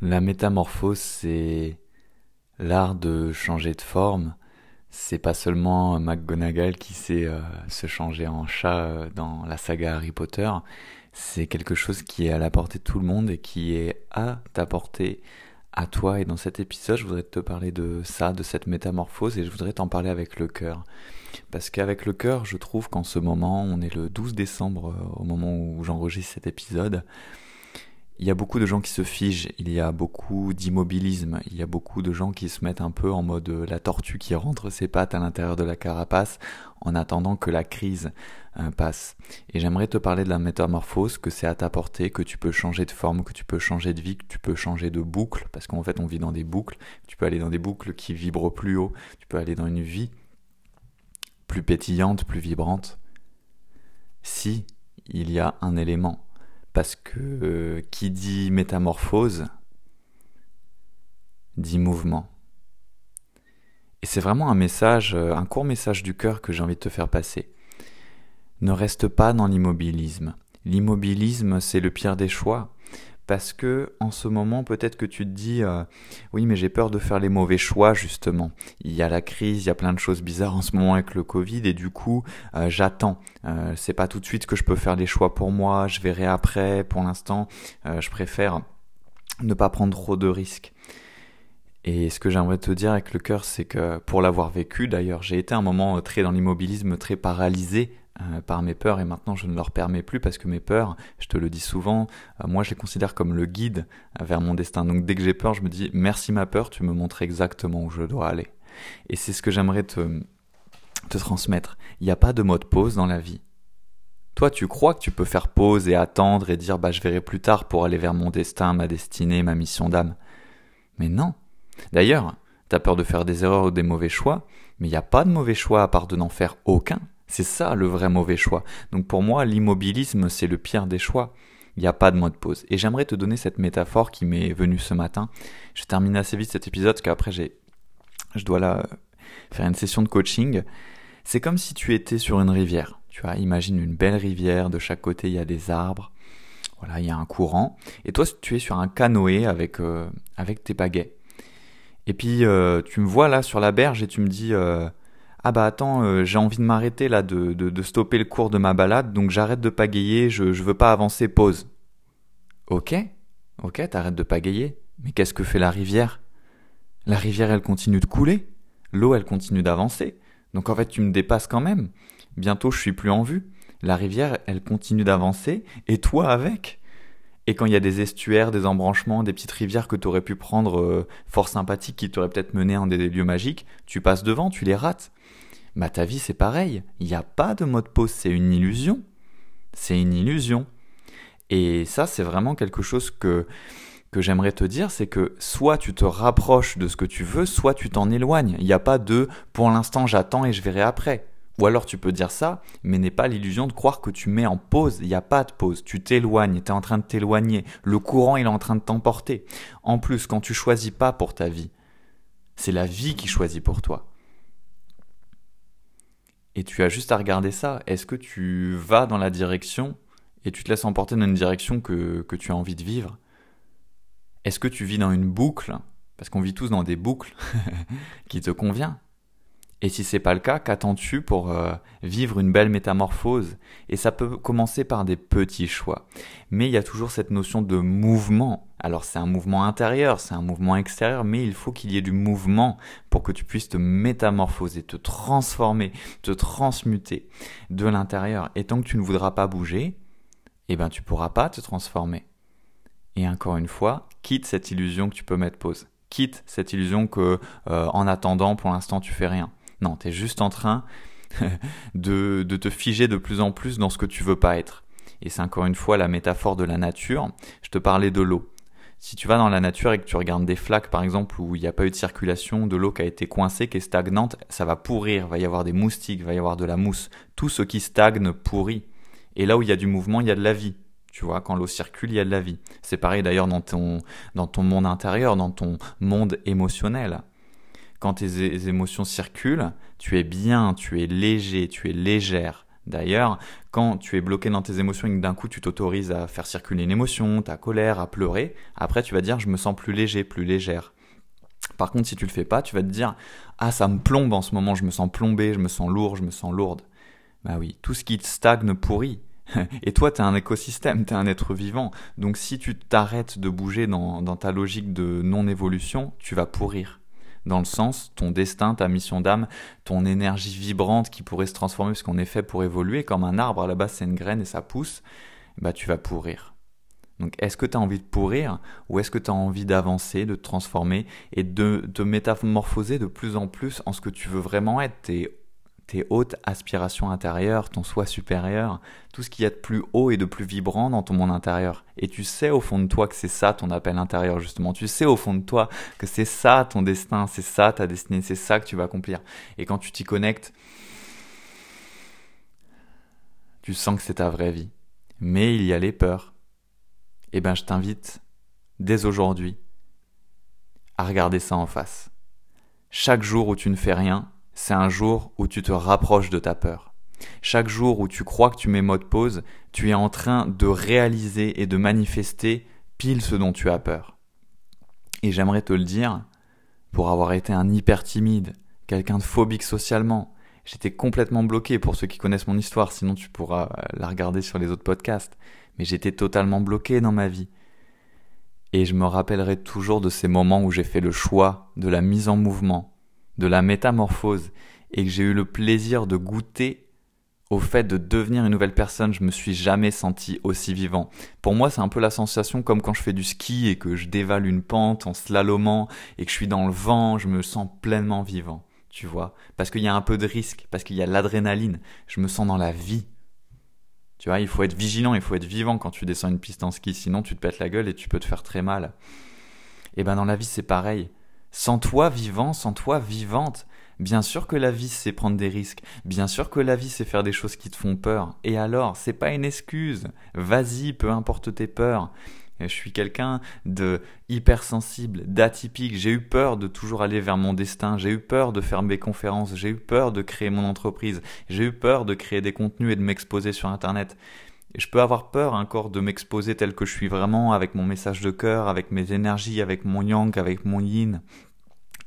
La métamorphose, c'est l'art de changer de forme. C'est pas seulement McGonagall qui sait euh, se changer en chat euh, dans la saga Harry Potter. C'est quelque chose qui est à la portée de tout le monde et qui est à ta portée, à toi. Et dans cet épisode, je voudrais te parler de ça, de cette métamorphose, et je voudrais t'en parler avec le cœur. Parce qu'avec le cœur, je trouve qu'en ce moment, on est le 12 décembre, euh, au moment où j'enregistre cet épisode, il y a beaucoup de gens qui se figent, il y a beaucoup d'immobilisme, il y a beaucoup de gens qui se mettent un peu en mode euh, la tortue qui rentre ses pattes à l'intérieur de la carapace en attendant que la crise euh, passe. Et j'aimerais te parler de la métamorphose, que c'est à ta portée, que tu peux changer de forme, que tu peux changer de vie, que tu peux changer de boucle, parce qu'en fait on vit dans des boucles, tu peux aller dans des boucles qui vibrent plus haut, tu peux aller dans une vie plus pétillante, plus vibrante. Si il y a un élément parce que euh, qui dit métamorphose dit mouvement. Et c'est vraiment un message, euh, un court message du cœur que j'ai envie de te faire passer. Ne reste pas dans l'immobilisme. L'immobilisme, c'est le pire des choix parce que en ce moment peut-être que tu te dis euh, oui mais j'ai peur de faire les mauvais choix justement. Il y a la crise il y a plein de choses bizarres en ce moment avec le Covid et du coup euh, j'attends. Euh, c'est pas tout de suite que je peux faire les choix pour moi je verrai après. Pour l'instant je préfère ne pas prendre trop de risques. Et ce que j'aimerais te dire avec le cœur, c'est que pour l'avoir vécu, d'ailleurs, j'ai été un moment très dans l'immobilisme, très paralysé euh, par mes peurs et maintenant je ne leur permets plus parce que mes peurs, je te le dis souvent, euh, moi je les considère comme le guide vers mon destin. Donc dès que j'ai peur, je me dis merci ma peur, tu me montres exactement où je dois aller. Et c'est ce que j'aimerais te, transmettre. Il n'y a pas de mode pause dans la vie. Toi, tu crois que tu peux faire pause et attendre et dire bah je verrai plus tard pour aller vers mon destin, ma destinée, ma mission d'âme. Mais non. D'ailleurs, tu as peur de faire des erreurs ou des mauvais choix, mais il n'y a pas de mauvais choix à part de n'en faire aucun. C'est ça le vrai mauvais choix. Donc pour moi, l'immobilisme, c'est le pire des choix. Il n'y a pas de mode pause. Et j'aimerais te donner cette métaphore qui m'est venue ce matin. Je termine assez vite cet épisode parce qu'après j'ai, je dois là faire une session de coaching. C'est comme si tu étais sur une rivière. Tu vois, imagine une belle rivière. De chaque côté, il y a des arbres. Voilà, il y a un courant. Et toi, tu es sur un canoë avec euh, avec tes pagaies. Et puis euh, tu me vois là sur la berge et tu me dis euh, ah bah attends, euh, j'ai envie de m'arrêter là, de, stopper le cours de ma balade, donc j'arrête de pagayer, je, je veux pas avancer, pause. Ok, ok, t'arrêtes de pagayer, mais qu'est-ce que fait la rivière? La rivière, elle continue de couler, l'eau, elle continue d'avancer, donc en fait tu me dépasses quand même. Bientôt je suis plus en vue. La rivière, elle continue d'avancer, et toi avec. Et quand il y a des estuaires, des embranchements, des petites rivières que tu aurais pu prendre euh, fort sympathiques qui t'auraient peut-être mené en des lieux magiques, tu passes devant, tu les rates. Bah ta vie c'est pareil, il n'y a pas de mode pause, c'est une illusion. C'est une illusion. Et ça c'est vraiment quelque chose que que j'aimerais te dire, c'est que soit tu te rapproches de ce que tu veux, soit tu t'en éloignes. Il n'y a pas de pour l'instant j'attends et je verrai après. Ou alors tu peux dire ça, mais n'est pas l'illusion de croire que tu mets en pause. Il n'y a pas de pause. Tu t'éloignes, tu es en train de t'éloigner. Le courant, il est en train de t'emporter. En plus, quand tu choisis pas pour ta vie, c'est la vie qui choisit pour toi. Et tu as juste à regarder ça. Est-ce que tu vas dans la direction et tu te laisses emporter dans une direction que, que tu as envie de vivre? Est-ce que tu vis dans une boucle? Parce qu'on vit tous dans des boucles qui te convient. Et si c'est pas le cas, qu'attends-tu pour euh, vivre une belle métamorphose? Et ça peut commencer par des petits choix. Mais il y a toujours cette notion de mouvement. Alors c'est un mouvement intérieur, c'est un mouvement extérieur, mais il faut qu'il y ait du mouvement pour que tu puisses te métamorphoser, te transformer, te transmuter de l'intérieur. Et tant que tu ne voudras pas bouger, eh ben tu pourras pas te transformer. Et encore une fois, quitte cette illusion que tu peux mettre pause. Quitte cette illusion que euh, en attendant pour l'instant tu fais rien. Non, tu es juste en train de, de te figer de plus en plus dans ce que tu veux pas être. Et c'est encore une fois la métaphore de la nature. Je te parlais de l'eau. Si tu vas dans la nature et que tu regardes des flaques, par exemple, où il n'y a pas eu de circulation, de l'eau qui a été coincée, qui est stagnante, ça va pourrir, va y avoir des moustiques, va y avoir de la mousse. Tout ce qui stagne pourrit. Et là où il y a du mouvement, il y a de la vie. Tu vois, quand l'eau circule, il y a de la vie. C'est pareil d'ailleurs dans ton, dans ton monde intérieur, dans ton monde émotionnel quand tes émotions circulent, tu es bien, tu es léger, tu es légère D'ailleurs, quand tu es bloqué dans tes émotions et que d'un coup tu t'autorises à faire circuler une émotion, ta colère, à pleurer, après tu vas dire je me sens plus léger, plus légère. Par contre, si tu le fais pas, tu vas te dire ah ça me plombe en ce moment, je me sens plombé, je me sens lourd, je me sens lourde. Bah oui, tout ce qui stagne pourrit. Et toi, tu es un écosystème, tu es un être vivant. Donc si tu t'arrêtes de bouger dans, dans ta logique de non-évolution, tu vas pourrir dans le sens, ton destin, ta mission d'âme, ton énergie vibrante qui pourrait se transformer parce qu'on est fait pour évoluer, comme un arbre, à la base c'est une graine et ça pousse, bah tu vas pourrir. Donc est-ce que tu as envie de pourrir ou est-ce que tu as envie d'avancer, de te transformer et de te métamorphoser de plus en plus en ce que tu veux vraiment être? Tes hautes aspirations intérieures, ton soi supérieur, tout ce qu'il y a de plus haut et de plus vibrant dans ton monde intérieur. Et tu sais au fond de toi que c'est ça ton appel intérieur justement. Tu sais au fond de toi que c'est ça ton destin, c'est ça ta destinée, c'est ça que tu vas accomplir. Et quand tu t'y connectes, tu sens que c'est ta vraie vie. Mais il y a les peurs, eh ben je t'invite dès aujourd'hui à regarder ça en face. Chaque jour où tu ne fais rien, c'est un jour où tu te rapproches de ta peur. Chaque jour où tu crois que tu mets mode pause, tu es en train de réaliser et de manifester pile ce dont tu as peur. Et j'aimerais te le dire, pour avoir été un hyper timide, quelqu'un de phobique socialement, j'étais complètement bloqué pour ceux qui connaissent mon histoire, sinon tu pourras la regarder sur les autres podcasts mais j'étais totalement bloqué dans ma vie. Et je me rappellerai toujours de ces moments où j'ai fait le choix de la mise en mouvement, de la métamorphose, et que j'ai eu le plaisir de goûter au fait de devenir une nouvelle personne, je me suis jamais senti aussi vivant. Pour moi, c'est un peu la sensation comme quand je fais du ski et que je dévale une pente en slalomant et que je suis dans le vent, je me sens pleinement vivant, tu vois. Parce qu'il y a un peu de risque, parce qu'il y a l'adrénaline, je me sens dans la vie, tu vois, il faut être vigilant, il faut être vivant quand tu descends une piste en ski, sinon tu te pètes la gueule et tu peux te faire très mal. Et ben dans la vie c'est pareil. Sans toi vivant, sans toi vivante, bien sûr que la vie c'est prendre des risques, bien sûr que la vie c'est faire des choses qui te font peur. Et alors, c'est pas une excuse. Vas-y, peu importe tes peurs. Je suis quelqu'un de hypersensible, d'atypique. J'ai eu peur de toujours aller vers mon destin. J'ai eu peur de faire mes conférences. J'ai eu peur de créer mon entreprise. J'ai eu peur de créer des contenus et de m'exposer sur Internet. Et je peux avoir peur encore de m'exposer tel que je suis vraiment, avec mon message de cœur, avec mes énergies, avec mon yang, avec mon yin,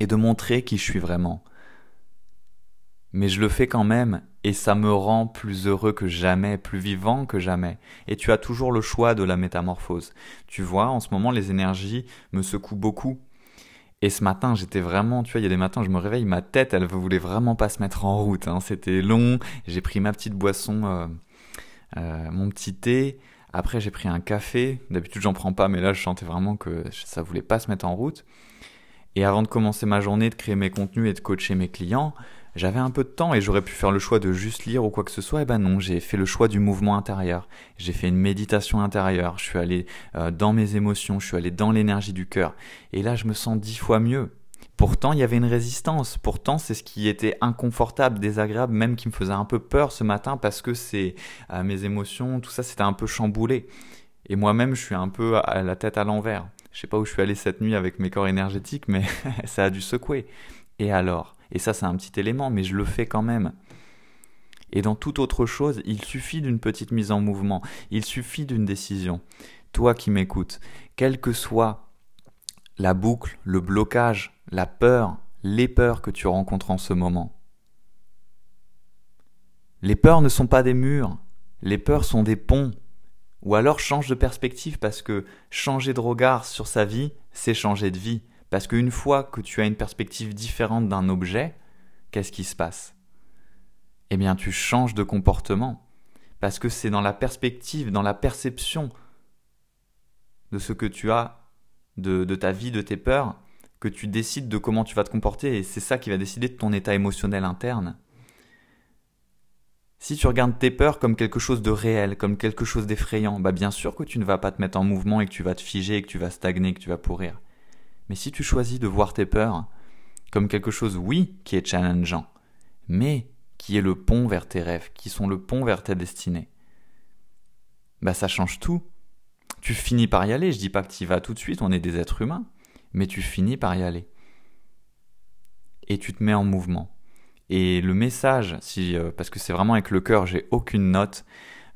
et de montrer qui je suis vraiment mais je le fais quand même, et ça me rend plus heureux que jamais, plus vivant que jamais. Et tu as toujours le choix de la métamorphose. Tu vois, en ce moment, les énergies me secouent beaucoup. Et ce matin, j'étais vraiment, tu vois, il y a des matins, je me réveille, ma tête, elle voulait vraiment pas se mettre en route. Hein. C'était long. J'ai pris ma petite boisson, euh, euh, mon petit thé. Après, j'ai pris un café. D'habitude, j'en prends pas, mais là, je sentais vraiment que ça voulait pas se mettre en route. Et avant de commencer ma journée, de créer mes contenus et de coacher mes clients, j'avais un peu de temps et j'aurais pu faire le choix de juste lire ou quoi que ce soit. Et eh ben non, j'ai fait le choix du mouvement intérieur. J'ai fait une méditation intérieure. Je suis allé euh, dans mes émotions, je suis allé dans l'énergie du cœur. Et là, je me sens dix fois mieux. Pourtant, il y avait une résistance. Pourtant, c'est ce qui était inconfortable, désagréable, même qui me faisait un peu peur ce matin parce que c'est euh, mes émotions, tout ça, c'était un peu chamboulé. Et moi-même, je suis un peu à la tête à l'envers. Je sais pas où je suis allé cette nuit avec mes corps énergétiques, mais ça a dû secouer. Et alors? Et ça, c'est un petit élément, mais je le fais quand même. Et dans toute autre chose, il suffit d'une petite mise en mouvement, il suffit d'une décision. Toi qui m'écoutes, quelle que soit la boucle, le blocage, la peur, les peurs que tu rencontres en ce moment. Les peurs ne sont pas des murs, les peurs sont des ponts. Ou alors change de perspective parce que changer de regard sur sa vie, c'est changer de vie. Parce qu'une fois que tu as une perspective différente d'un objet, qu'est-ce qui se passe? Eh bien, tu changes de comportement. Parce que c'est dans la perspective, dans la perception de ce que tu as, de, ta vie, de tes peurs, que tu décides de comment tu vas te comporter. Et c'est ça qui va décider de ton état émotionnel interne. Si tu regardes tes peurs comme quelque chose de réel, comme quelque chose d'effrayant, bah bien sûr que tu ne vas pas te mettre en mouvement et que tu vas te figer et que tu vas stagner, que tu vas pourrir. Mais si tu choisis de voir tes peurs comme quelque chose, oui, qui est challengeant, mais qui est le pont vers tes rêves, qui sont le pont vers ta destinée, bah ça change tout. Tu finis par y aller, je dis pas que tu y vas tout de suite, on est des êtres humains, mais tu finis par y aller. Et tu te mets en mouvement. Et le message, si, euh, parce que c'est vraiment avec le cœur, j'ai aucune note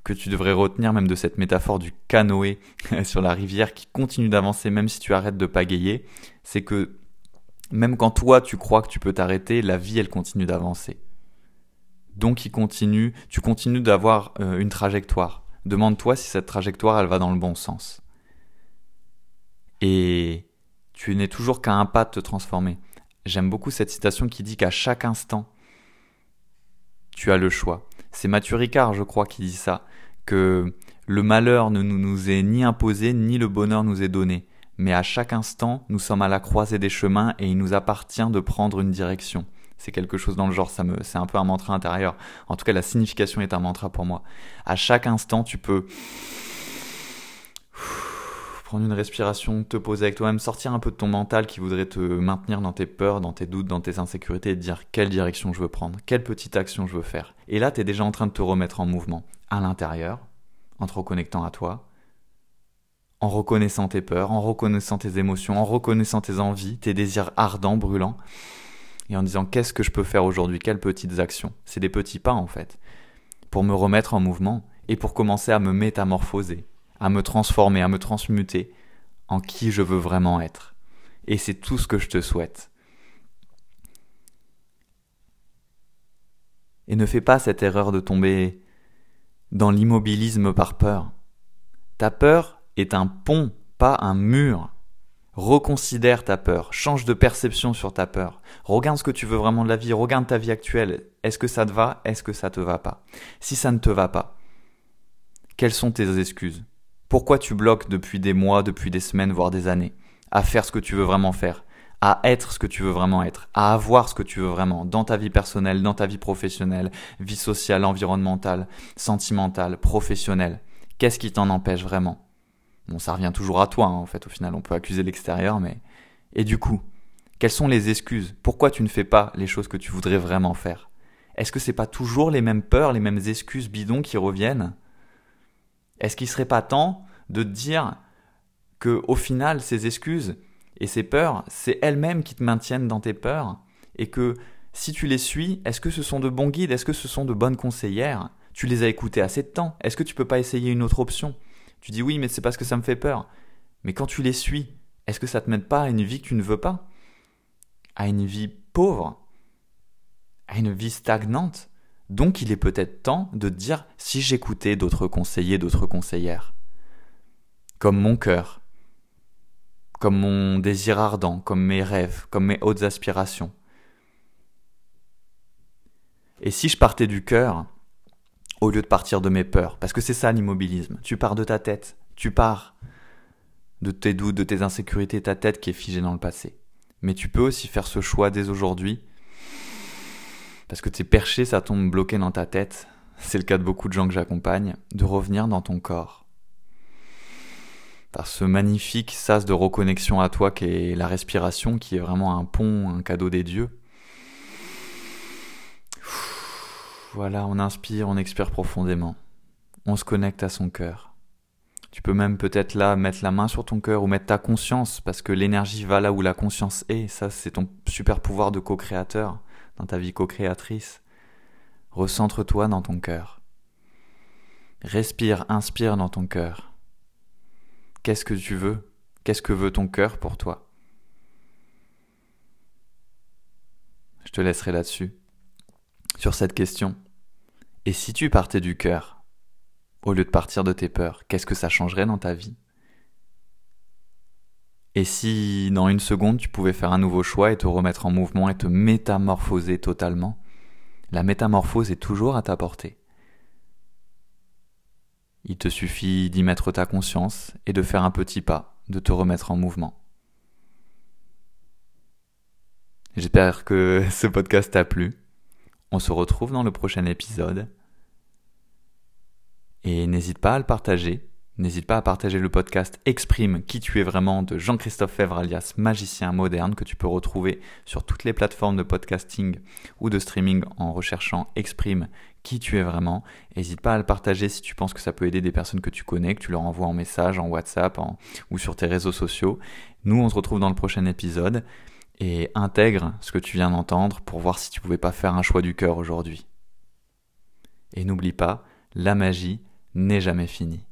que tu devrais retenir même de cette métaphore du canoë sur la rivière qui continue d'avancer même si tu arrêtes de pagayer, c'est que même quand toi tu crois que tu peux t'arrêter, la vie elle continue d'avancer. Donc il continue, tu continues d'avoir euh, une trajectoire. Demande-toi si cette trajectoire elle va dans le bon sens. Et tu n'es toujours qu'à un pas de te transformer. J'aime beaucoup cette citation qui dit qu'à chaque instant, tu as le choix. C'est Mathieu Ricard, je crois, qui dit ça, que le malheur ne nous est ni imposé, ni le bonheur nous est donné. Mais à chaque instant, nous sommes à la croisée des chemins et il nous appartient de prendre une direction. C'est quelque chose dans le genre, ça me, c'est un peu un mantra intérieur. En tout cas, la signification est un mantra pour moi. À chaque instant, tu peux prendre une respiration, te poser avec toi-même, sortir un peu de ton mental qui voudrait te maintenir dans tes peurs, dans tes doutes, dans tes insécurités et te dire quelle direction je veux prendre, quelle petite action je veux faire. Et là, tu es déjà en train de te remettre en mouvement à l'intérieur, en te reconnectant à toi, en reconnaissant tes peurs, en reconnaissant tes émotions, en reconnaissant tes envies, tes désirs ardents, brûlants, et en disant qu'est-ce que je peux faire aujourd'hui, quelles petites actions? C'est des petits pas en fait, pour me remettre en mouvement et pour commencer à me métamorphoser, à me transformer, à me transmuter en qui je veux vraiment être. Et c'est tout ce que je te souhaite. Et ne fais pas cette erreur de tomber dans l'immobilisme par peur. Ta peur est un pont, pas un mur. Reconsidère ta peur, change de perception sur ta peur. Regarde ce que tu veux vraiment de la vie, regarde ta vie actuelle. Est-ce que ça te va? Est-ce que ça te va pas? Si ça ne te va pas, quelles sont tes excuses? Pourquoi tu bloques depuis des mois, depuis des semaines, voire des années, à faire ce que tu veux vraiment faire, à être ce que tu veux vraiment être, à avoir ce que tu veux vraiment dans ta vie personnelle, dans ta vie professionnelle, vie sociale, environnementale, sentimentale, professionnelle? Qu'est-ce qui t'en empêche vraiment? Bon, ça revient toujours à toi, hein, en fait, au final, on peut accuser l'extérieur, mais... Et du coup, quelles sont les excuses? Pourquoi tu ne fais pas les choses que tu voudrais vraiment faire? Est-ce que c'est pas toujours les mêmes peurs, les mêmes excuses bidons qui reviennent? Est-ce qu'il serait pas temps de te dire que au final ces excuses et ces peurs, c'est elles-mêmes qui te maintiennent dans tes peurs? Et que si tu les suis, est-ce que ce sont de bons guides, est-ce que ce sont de bonnes conseillères? Tu les as écoutées assez de temps, est-ce que tu peux pas essayer une autre option? Tu dis oui, mais c'est parce que ça me fait peur. Mais quand tu les suis, est-ce que ça te mène pas à une vie que tu ne veux pas? À une vie pauvre? À une vie stagnante? Donc il est peut-être temps de dire si j'écoutais d'autres conseillers, d'autres conseillères. Comme mon cœur, comme mon désir ardent, comme mes rêves, comme mes hautes aspirations. Et si je partais du cœur, au lieu de partir de mes peurs, parce que c'est ça l'immobilisme, tu pars de ta tête, tu pars de tes doutes, de tes insécurités, ta tête qui est figée dans le passé. Mais tu peux aussi faire ce choix dès aujourd'hui parce que tu es perché, ça tombe bloqué dans ta tête, c'est le cas de beaucoup de gens que j'accompagne, de revenir dans ton corps. Par ce magnifique sas de reconnexion à toi qui est la respiration, qui est vraiment un pont, un cadeau des dieux. Voilà, on inspire, on expire profondément. On se connecte à son cœur. Tu peux même peut-être là mettre la main sur ton cœur ou mettre ta conscience, parce que l'énergie va là où la conscience est. Ça, c'est ton super pouvoir de co-créateur dans ta vie co-créatrice. Recentre-toi dans ton cœur. Respire, inspire dans ton cœur. Qu'est-ce que tu veux? Qu'est-ce que veut ton cœur pour toi? Je te laisserai là-dessus, sur cette question. Et si tu partais du cœur, au lieu de partir de tes peurs, qu'est-ce que ça changerait dans ta vie? Et si dans une seconde tu pouvais faire un nouveau choix et te remettre en mouvement et te métamorphoser totalement, la métamorphose est toujours à ta portée. Il te suffit d'y mettre ta conscience et de faire un petit pas, de te remettre en mouvement. J'espère que ce podcast t'a plu. On se retrouve dans le prochain épisode. Et n'hésite pas à le partager N'hésite pas à partager le podcast Exprime qui tu es vraiment de Jean-Christophe Fèvre alias Magicien Moderne que tu peux retrouver sur toutes les plateformes de podcasting ou de streaming en recherchant Exprime qui tu es vraiment. N'hésite pas à le partager si tu penses que ça peut aider des personnes que tu connais, que tu leur envoies en message, en WhatsApp ou sur tes réseaux sociaux. Nous, on se retrouve dans le prochain épisode. et intègre ce que tu viens d'entendre pour voir si tu pouvais pas faire un choix du cœur aujourd'hui. Et n'oublie pas, la magie n'est jamais finie.